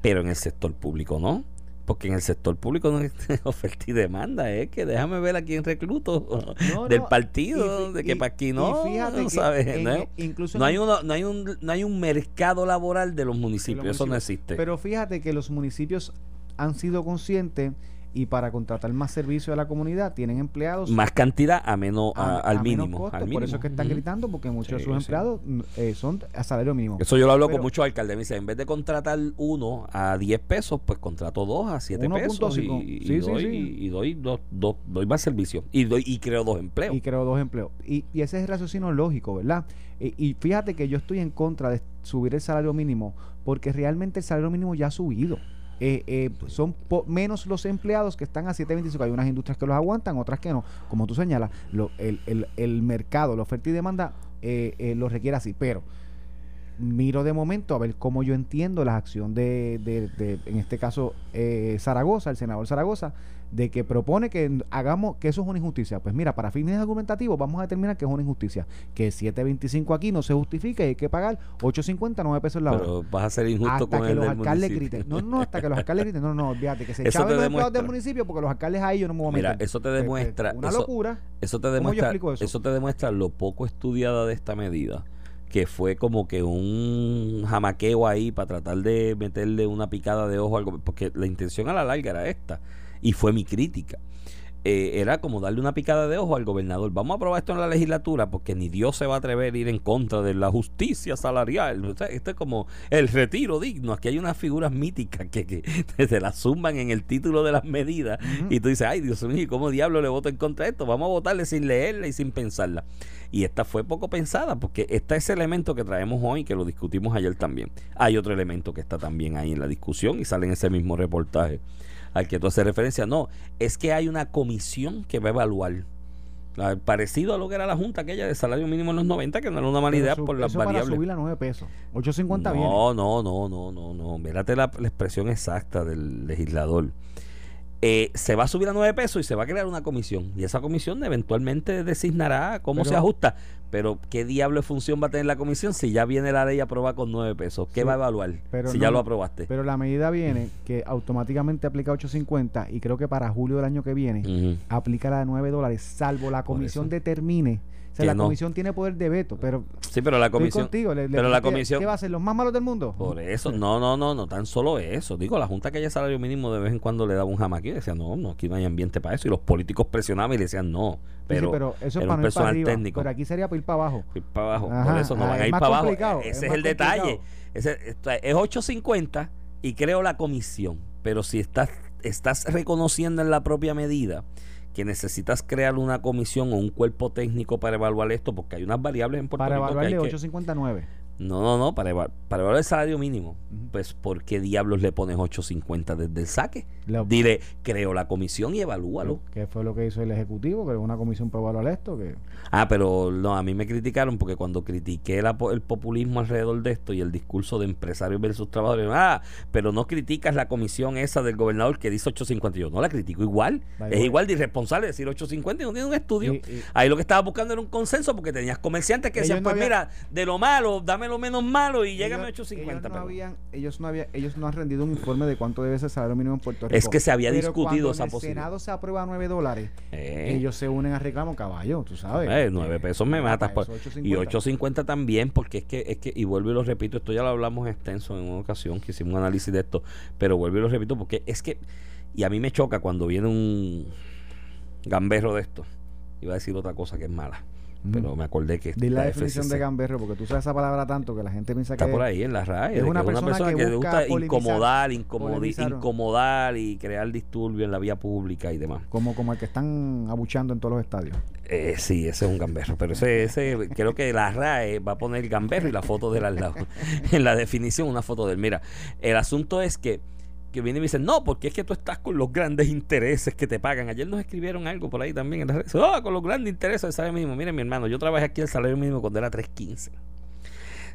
Pero en el sector público no. Porque en el sector público no es oferta y demanda, es que déjame ver a quién recluto No, del no, partido, y de que y- para aquí no, fíjate que ¿sabes? en- no, incluso no en hay uno, no hay un no hay un mercado laboral de los municipios, los eso no existe. Pero fíjate que los municipios han sido conscientes y para contratar más servicio a la comunidad tienen empleados más cantidad a menos a- a- al a menos mínimo, costo, al Por eso es que están gritando porque muchos de sus empleados eh, son a salario mínimo. Eso yo lo hablo Pero- con muchos alcaldes. Me dicen, en vez de contratar uno a 10 pesos, pues contrato dos a 7 pesos y, 1.5. y Sí, sí, doy, sí. y doy, dos, dos- doy más servicio. Y doy y creo dos empleos. y creo dos empleos. Y, y ese es el raciocinio lógico, ¿verdad? Y, y fíjate que yo estoy en contra de subir el salario mínimo porque realmente el salario mínimo ya ha subido. Eh, eh, son po- menos los empleados que están a 7.25. Hay unas industrias que los aguantan, otras que no. Como tú señalas, lo- el, el- el mercado, la oferta y demanda eh, eh, lo requiere así. Pero miro de momento a ver cómo yo entiendo la acción de, de- de, en este caso, eh, Zaragoza, el senador Zaragoza, de que propone que hagamos que eso es una injusticia. Pues mira, para fines argumentativos vamos a determinar que es una injusticia, que 7.25 aquí no se justifica y hay que pagar 8.50, 9 pesos la hora. Pero vas a ser injusto hasta con que el los del alcaldes municipio. griten. No, no, hasta que los alcaldes griten. No, no, olvídate, que se te los empleados del municipio porque los alcaldes ahí yo no me voy a Mira, meter. eso te Pues, pues, demuestra- Una eso- locura. Eso te ¿Cómo yo demuestra, eso? eso te demuestra lo poco estudiada de esta medida, que fue como que un jamaqueo ahí para tratar de meterle una picada de ojo algo, porque la intención a la larga era esta, y fue mi crítica. Eh, era como darle una picada de ojo al gobernador. Vamos a aprobar esto en la legislatura porque ni Dios se va a atrever a ir en contra de la justicia salarial. O sea, esto es como el retiro digno. Aquí hay unas figuras míticas que, que se las zumban en el título de las medidas y tú dices, ay Dios mío, ¿cómo diablo le voto en contra de esto? Vamos a votarle sin leerla y sin pensarla. Y esta fue poco pensada porque está ese elemento que traemos hoy, que lo discutimos ayer también. Hay otro elemento que está también ahí en la discusión y sale en ese mismo reportaje al que tú haces referencia. No, es que hay una comisión que va a evaluar. Parecido a lo que era la junta aquella de salario mínimo en los 90, que no era una mala idea por las para variables. subir a 9 pesos. 8.50 viene. No, no, no, no, no, no. Mírate la, la expresión exacta del legislador. Eh, se va a subir a 9 pesos y se va a crear una comisión. Y esa comisión eventualmente designará cómo Pero- se ajusta. Pero, ¿qué diablo de función va a tener la comisión si ya viene la ley aprobada con 9 pesos? ¿Qué Sí, va a evaluar pero si no, ya lo aprobaste? Pero la medida viene que automáticamente aplica 8.50 y creo que para julio del año que viene aplica la de 9 dólares, salvo la comisión determine. Sea, la no. comisión tiene poder de veto, pero Sí, pero la comisión... contigo. le- le- pero la ¿qué- comisión- ¿Qué va a ser? ¿Los más malos del mundo? Por eso, no, no, no, no tan solo eso. Digo, la Junta que haya salario mínimo de vez en cuando le daba un jamaquí y decía, no, no, aquí no hay ambiente para eso. Y los políticos presionaban y le decían, no. Sí, sí, Pero, pero eso es era para un no ir para personal arriba. técnico. Pero aquí sería para ir para abajo. ir para abajo. Ajá, Por eso no ah, van a ir para abajo. Ese es es, el detalle. Ese, es 8.50 y creo la comisión. Pero si estás, estás reconociendo en la propia medida que necesitas crear una comisión o un cuerpo técnico para evaluar esto, porque hay unas variables en Puerto Para Rico que evaluar de que- 8.59. No, no, no, para, eva- para evaluar el salario mínimo. Pues, ¿por qué diablos le pones 8.50 desde el saque? Lo- Dile, creo la comisión y evalúalo. ¿Qué fue lo que hizo el Ejecutivo? Creó una comisión para evaluar esto. que Ah, pero no, a mí me criticaron porque cuando critiqué la el populismo alrededor de esto y el discurso de empresarios versus trabajadores, ah, pero no criticas la comisión esa del gobernador que dice 850. Yo no la critico igual. Es igual de irresponsable decir 850 y no tiene un estudio. Y- y- Ahí lo que estaba buscando era un consenso porque tenías comerciantes que decían, no pues mira, de lo malo, dame lo menos malo y llégame a ellos, 850. ellos no habían, ellos no habían, ellos no han rendido un informe de cuánto debe ser el salario mínimo en Puerto Rico. Es que se había Pero discutido esa en el posibilidad. Senado se aprueba a 9 dólares. Eh. Ellos se unen a reclamo caballo, tú sabes. Eh, 9 pesos me matas. eso, pues. 8.50. Y 8.50 también, porque es que, es que, y vuelvo y lo repito, esto ya lo hablamos extenso en una ocasión, que hicimos un análisis de esto, pero vuelvo y lo repito porque es que, y a mí me choca cuando viene un gamberro de esto, iba a decir otra cosa que es mala, Pero me acordé que Di la definición FCC de gamberro, porque tú sabes esa palabra tanto que la gente piensa está que por ahí en la RAE, es una que persona que le busca gusta polemizar, incomodar, polemizar. incomodar y crear disturbio en la vía pública y demás. como, como el que están abuchando en todos los estadios. Eh, sí, ese es un gamberro, pero ese, ese creo que la RAE va a poner el gamberro y la foto de él al lado. en la definición, una foto de él. Mira, el asunto es que, que viene y me dicen, no, porque es que tú estás con los grandes intereses que te pagan. Ayer nos escribieron algo por ahí también en las redes. Oh, con los grandes intereses del salario mínimo. Miren, mi hermano, yo trabajé aquí el salario mínimo cuando era 3.15.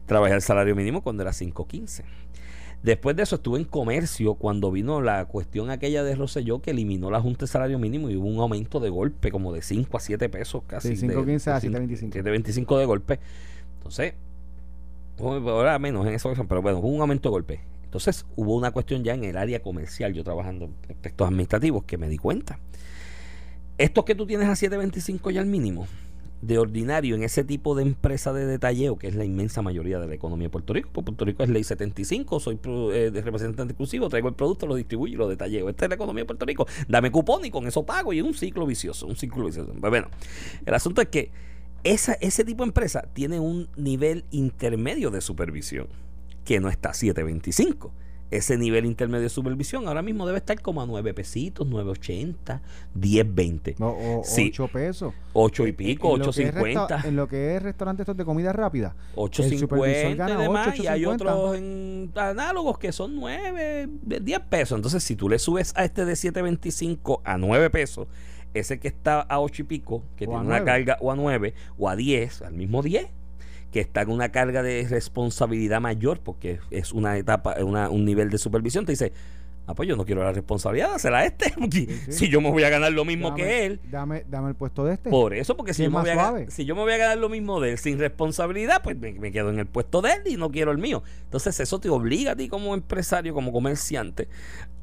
Trabajé el salario mínimo cuando era 5.15. Después de eso estuve en comercio cuando vino la cuestión aquella de Rosselló que eliminó la Junta de Salario Mínimo y hubo un aumento de golpe como de 5 a 7 pesos casi. De- 5.15 a de 7.25. 7.25 de golpe. Entonces, ahora menos en esa ocasión, pero bueno, hubo un aumento de golpe. Entonces hubo una cuestión ya en el área comercial, yo trabajando en aspectos administrativos, que me di cuenta. Estos que tú tienes a 7.25 ya al mínimo, de ordinario en ese tipo de empresa de detalleo, que es la inmensa mayoría de la economía de Puerto Rico, pues Puerto Rico es ley 75, soy eh, representante exclusivo, traigo el producto, lo distribuyo y lo detalleo. Esta es la economía de Puerto Rico. Dame cupón y con eso pago y es un ciclo vicioso, un ciclo vicioso. Pues bueno, el asunto es que ese tipo de empresa tiene un nivel intermedio de supervisión que no está a 725. Ese nivel intermedio de supervisión ahora mismo debe estar como a 9 pesitos, 9.80, 10.20, O, o Sí. 8 pesos. 8 y pico, es resta- 8.50. En lo que es restaurante estos de comida rápida. el supervisor 8.50 y demás, 8, y hay 8.50. otros en análogos que son 9, 10 pesos. Entonces, si tú le subes a este de 7.25 a 9 pesos, ese que está a 8 y pico, que O tiene una 9. carga, o a 9, o a 10, al mismo 10, que está en una carga de responsabilidad mayor, porque es una etapa, una- un nivel de supervisión, te dice, Ah, pues yo no quiero la responsabilidad, a este. Si yo me voy a ganar lo mismo que él. Dame, dame el puesto de este. Por eso, porque si yo, me voy a, si yo me voy a ganar lo mismo de él sin responsabilidad, pues me, quedo en el puesto de él y no quiero el mío. Entonces eso te obliga a ti como empresario, como comerciante,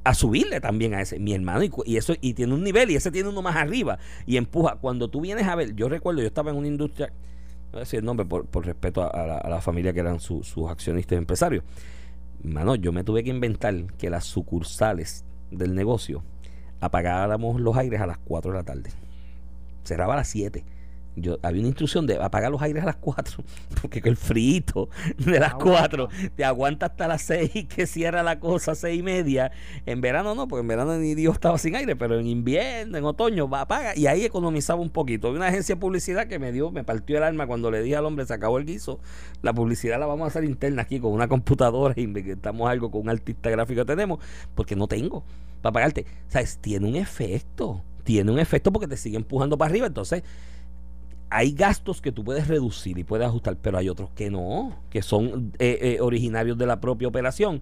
a subirle también a ese, mi hermano, y, eso, y tiene un nivel, y ese tiene uno más arriba, y empuja. Cuando tú vienes a ver, yo recuerdo, yo estaba en una industria, voy a decir el nombre por, respeto a, la, familia que eran sus accionistas empresarios mano, yo me tuve que inventar que las sucursales del negocio apagáramos los aires a las 4 de la tarde. Cerraba a las 7 yo había una instrucción de apagar los aires a las 4, porque el frito de las 4 te aguanta hasta las 6 que cierra la cosa a 6 y media. En verano no, porque en verano ni Dios estaba sin aire, pero en invierno, en otoño, va apaga. Y ahí economizaba un poquito. Había una agencia de publicidad que me dio, me partió el alma cuando le dije al hombre, se acabó el guiso. La publicidad la vamos a hacer interna aquí con una computadora y estamos algo con un artista gráfico que tenemos, porque no tengo para pagarte. Sea, tiene un efecto. Tiene un efecto porque te sigue empujando para arriba. Entonces, hay gastos que tú puedes reducir y puedes ajustar, pero hay otros que no, que son eh, eh, originarios de la propia operación,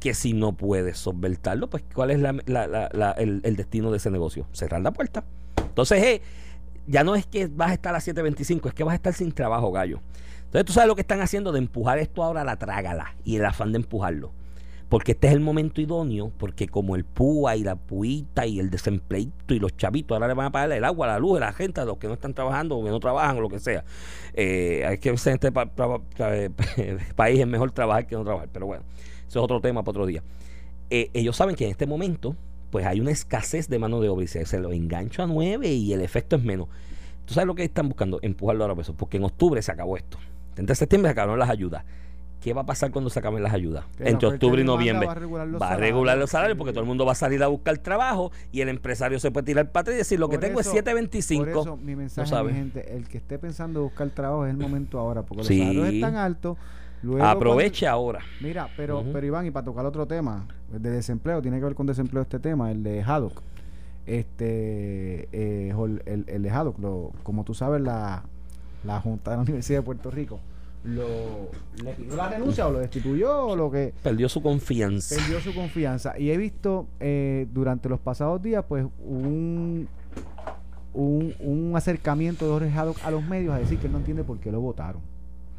que si no puedes solventarlo, pues ¿cuál es el, destino de ese negocio? Cerrar la puerta. Entonces, eh, ya no es que vas a estar a 7.25, es que vas a estar sin trabajo, gallo. Entonces, tú sabes lo que están haciendo de empujar esto ahora a la trágala y el afán de empujarlo porque este es el momento idóneo, porque como el PUA y la PUITA y el desempleito y los chavitos ahora le van a pagar el agua, la luz, a la gente, a los que no están trabajando o que no trabajan o lo que sea. Eh, hay que en este país es mejor trabajar que no trabajar, pero bueno, eso es otro tema para otro día. Eh, ellos saben que en este momento pues hay una escasez de mano de obra y se, se lo engancho a nueve y el efecto es menos. ¿Tú sabes lo que están buscando? Empujarlo ahora pesos, porque en octubre se acabó esto. En septiembre se acabaron las ayudas ¿Qué va a pasar cuando se acaben las ayudas? Entre octubre y noviembre. Va a regular los, salarios, porque todo el mundo va a salir a buscar trabajo y el empresario se puede tirar para y decir lo que tengo es 7.25. Por eso mi mensaje, mi gente, el que esté pensando buscar trabajo es el momento ahora, porque los salarios están altos. Aproveche ahora. Mira, pero, pero Iván, y para tocar otro tema, el de desempleo, tiene que ver con desempleo este tema, el de Haddock. Este, eh, el, el, de Haddock, lo, como tú sabes, la, la Junta de la Universidad de Puerto Rico lo le pidió la renuncia o lo destituyó o lo que perdió su confianza. Perdió su confianza. Y he visto eh, durante los pasados días pues un un, un acercamiento de Jorge a los medios a decir que él no entiende por qué lo votaron.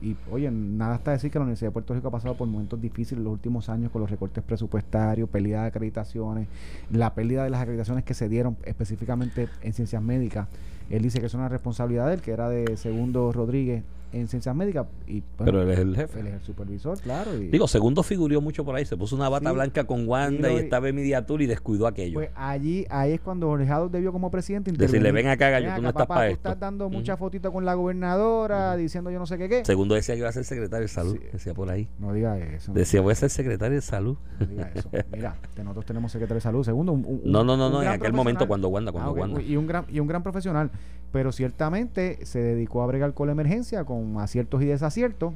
Y oye, nada está decir que la Universidad de Puerto Rico ha pasado por momentos difíciles en los últimos años con los recortes presupuestarios, pérdida de acreditaciones, la pérdida de las acreditaciones que se dieron específicamente en ciencias médicas. Él dice que es una responsabilidad de él, que era de Segundo Rodríguez en ciencias médicas. Y, Pero él es el jefe. Él es el supervisor, claro. Digo, Segundo figuró mucho por ahí, se puso una bata blanca con Wanda y, estaba en Mediatur y descuidó aquello. Pues allí, ahí es cuando Jorge debió como presidente Decirle, ven acá, gallo, tú no estás para esto. estás dando mucha fotita con la gobernadora, diciendo yo no sé qué qué. Segundo decía que iba a ser secretario de salud, decía por ahí. No diga eso. Decía, voy a ser secretario de salud. No diga eso. Mira, nosotros tenemos secretario de salud. Segundo, un, no, no, no, no, en aquel momento cuando Wanda, cuando ah, Wanda. Y un gran, y un gran profesional pero ciertamente se dedicó a bregar con la emergencia, con aciertos y desaciertos.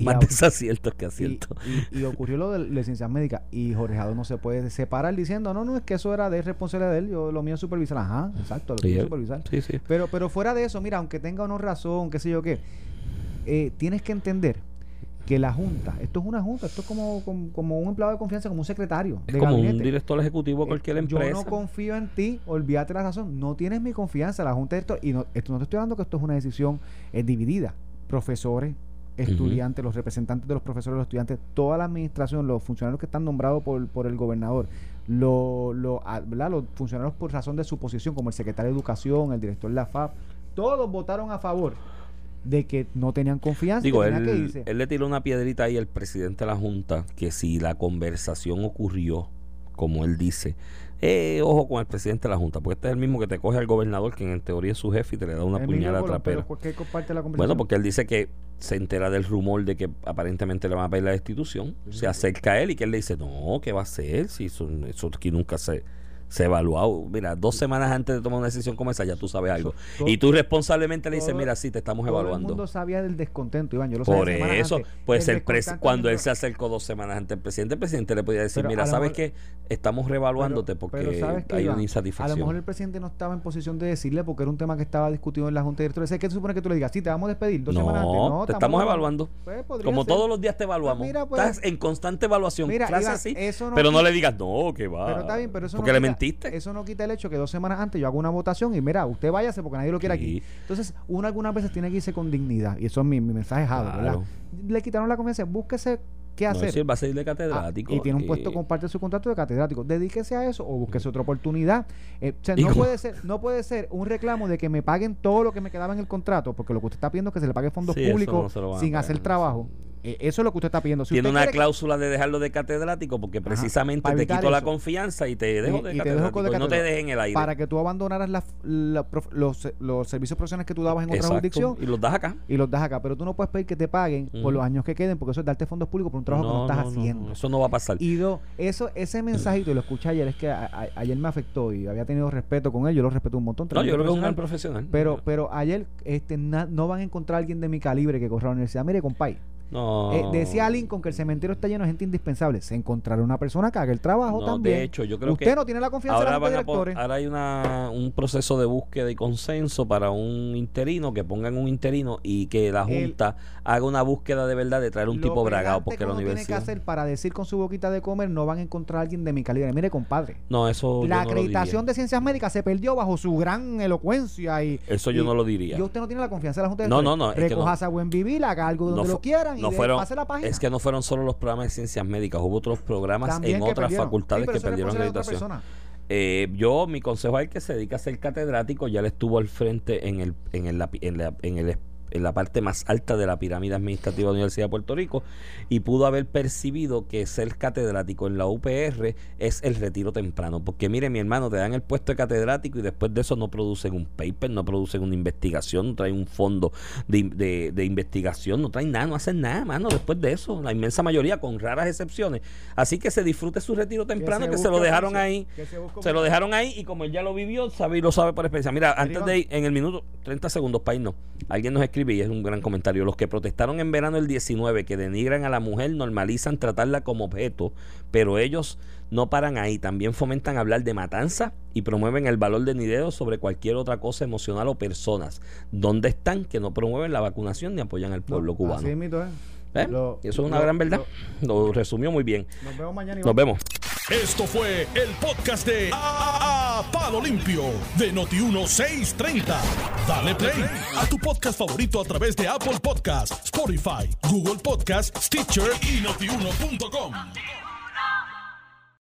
Más desaciertos que aciertos. Y, ocurrió lo de la ciencias médicas y Jorge no se puede separar diciendo, no, no, es que eso era de responsabilidad de él, yo lo mío es supervisar. Ajá, exacto, lo sí, supervisar. Sí, sí. Pero, pero fuera de eso, mira, aunque tenga o no razón, qué sé yo qué, eh, tienes que entender que la Junta, esto es una Junta, esto es como, como, un empleado de confianza, como un secretario. Es como un director ejecutivo de cualquier empresa. Yo no confío en ti, olvídate la razón, no tienes mi confianza, la Junta de esto, y no, esto no te estoy hablando que esto es una decisión eh, dividida. Profesores, estudiantes, los representantes de los profesores, los estudiantes, toda la administración, los funcionarios que están nombrados por, por el gobernador, lo, lo, los funcionarios por razón de su posición, como el secretario de Educación, el director de la FAP, todos votaron a favor de que no tenían confianza. Digo, él, él le tiró una piedrita ahí al presidente de la Junta que si la conversación ocurrió, como él dice, eh, ojo con el presidente de la Junta, porque este es el mismo que te coge al gobernador, que en teoría es su jefe, y te le da una puñalada trapera. Bueno, porque él dice que se entera del rumor de que aparentemente le van a pedir la destitución, se acerca a él y que él le dice, no, ¿qué va a hacer? Si eso, eso aquí nunca se Se evalúa. Mira, dos semanas antes de tomar una decisión como esa, ya tú sabes algo. todo- y tú responsablemente le dices, mira, sí, te estamos Todo el evaluando. mundo sabía del descontento, Iván. Yo lo sabía Por semanas eso, antes. pues El el cuando él no- se acercó dos semanas ante el presidente, el presidente le podía decir, Pero a mira, ¿sabes mejor- qué? Estamos revaluándote porque pero ¿sabes qué, hay Iván? una A insatisfacción. lo mejor el presidente no estaba en posición de decirle porque era un tema que estaba discutido en la Junta de Directores. ¿Qué se supone que tú le digas? Sí, te vamos a despedir dos semanas antes. no, te estamos evaluando. Pues, Como ser. todos los días te evaluamos. Pues mira, pues- Estás en constante evaluación. Mira, Iván, así. eso no pero no le digas, no, que va. Pero está bien, pero eso Porque no le mentiste. Eso no quita el hecho que dos semanas antes yo hago una votación y mira, usted váyase porque nadie lo quiere Sí. aquí. Entonces, uno algunas veces tiene que irse con dignidad. Y eso es mi, mi mensaje, Jado, ¿verdad? Le quitaron la confianza, búsquese qué No, hacer. él va a ser de Ah, catedrático. y tiene un puesto con parte de su contrato de catedrático. Dedíquese a eso o búsquese otra oportunidad. Eh, o sea, no puede ser, no puede ser un reclamo de que me paguen todo lo que me quedaba en el contrato, porque lo que usted está pidiendo es que se le pague fondos Sí, públicos no sin hacer trabajo. Eh, eso es lo que usted está pidiendo. Si tiene usted una que- cláusula de dejarlo de catedrático porque precisamente te quito la confianza y te dejo Y- de y te dejo catedrático de y no te catedrático. dejes en el aire. para que tú abandonaras la- los, los servicios profesionales que tú dabas en otra Exacto, jurisdicción Y los das acá. y los das acá. Pero tú no puedes pedir que te paguen por los años que queden, porque eso es darte fondos públicos por un trabajo que no estás haciendo. eso no va a pasar. Y dos, eso, ese mensajito, y lo escuché ayer, es que a- a- ayer me afectó y había tenido respeto con él, yo lo respeto un montón. no, yo creo que es un gran profesional, profesional. Pero, pero ayer este, na- no van a encontrar a alguien de mi calibre que corra a la universidad. Mire, compay, no. eh, decía Lincoln que el cementerio está lleno de gente indispensable. Se encontrará una persona que haga el trabajo No, también. de hecho, yo creo Usted que no tiene la confianza de ahora, pon- directores. ahora hay una, un proceso de búsqueda y consenso para un interino, que pongan un interino y que la El- Junta haga una búsqueda de verdad de traer un Lo tipo bragado porque que la uno tiene que universidad. hacer para decir con su boquita de comer no van a encontrar a alguien de mi calibre. Mire, compadre. No, eso la yo no lo acreditación diría. de ciencias médicas se perdió bajo su gran elocuencia y Eso yo y- no lo diría. Y usted no tiene la confianza de la Junta de No, no, no. Recojase a buen vivir, haga algo donde lo quieran no fueron, pase la página. es que no fueron solo los programas de ciencias médicas, hubo otros programas También en otras perdieron. facultades Sí, que perdieron acreditación. Eh, yo, mi consejo es que se dedica a ser catedrático, ya le estuvo al frente en el, en el, en la, en el en la parte más alta de la pirámide administrativa de la Universidad de Puerto Rico y pudo haber percibido que ser catedrático en la UPR es el retiro temprano. Porque mire, mi hermano, te dan el puesto de catedrático y después de eso no producen un paper, no producen una investigación, no traen un fondo de, de- de investigación, no traen nada, no hacen nada, mano, después de eso. La inmensa mayoría, con raras excepciones. Así que se disfrute su retiro temprano, que se, lo dejaron ahí. se lo dejaron ahí y como él ya lo vivió, sabe y lo sabe por experiencia. Mira, antes de ir, en el minuto, 30 segundos para irnos, alguien nos escribe y es un gran comentario. Los que protestaron en verano el 19, que denigran a la mujer, normalizan tratarla como objeto, pero ellos no paran ahí. También fomentan hablar de matanza y promueven el valor de nideos sobre cualquier otra cosa emocional o personas. ¿Dónde están que no promueven la vacunación ni apoyan al pueblo No, cubano? Así es. ¿Eh? Lo- Y eso es una lo- gran verdad. Lo resumió muy bien. Nos vemos mañana. Iván. Nos vemos. Esto fue el podcast de A, A- Palo Limpio de Noti1630. Dale play a tu podcast favorito a través de Apple Podcasts, Spotify, Google Podcasts, Stitcher y notiuno.com.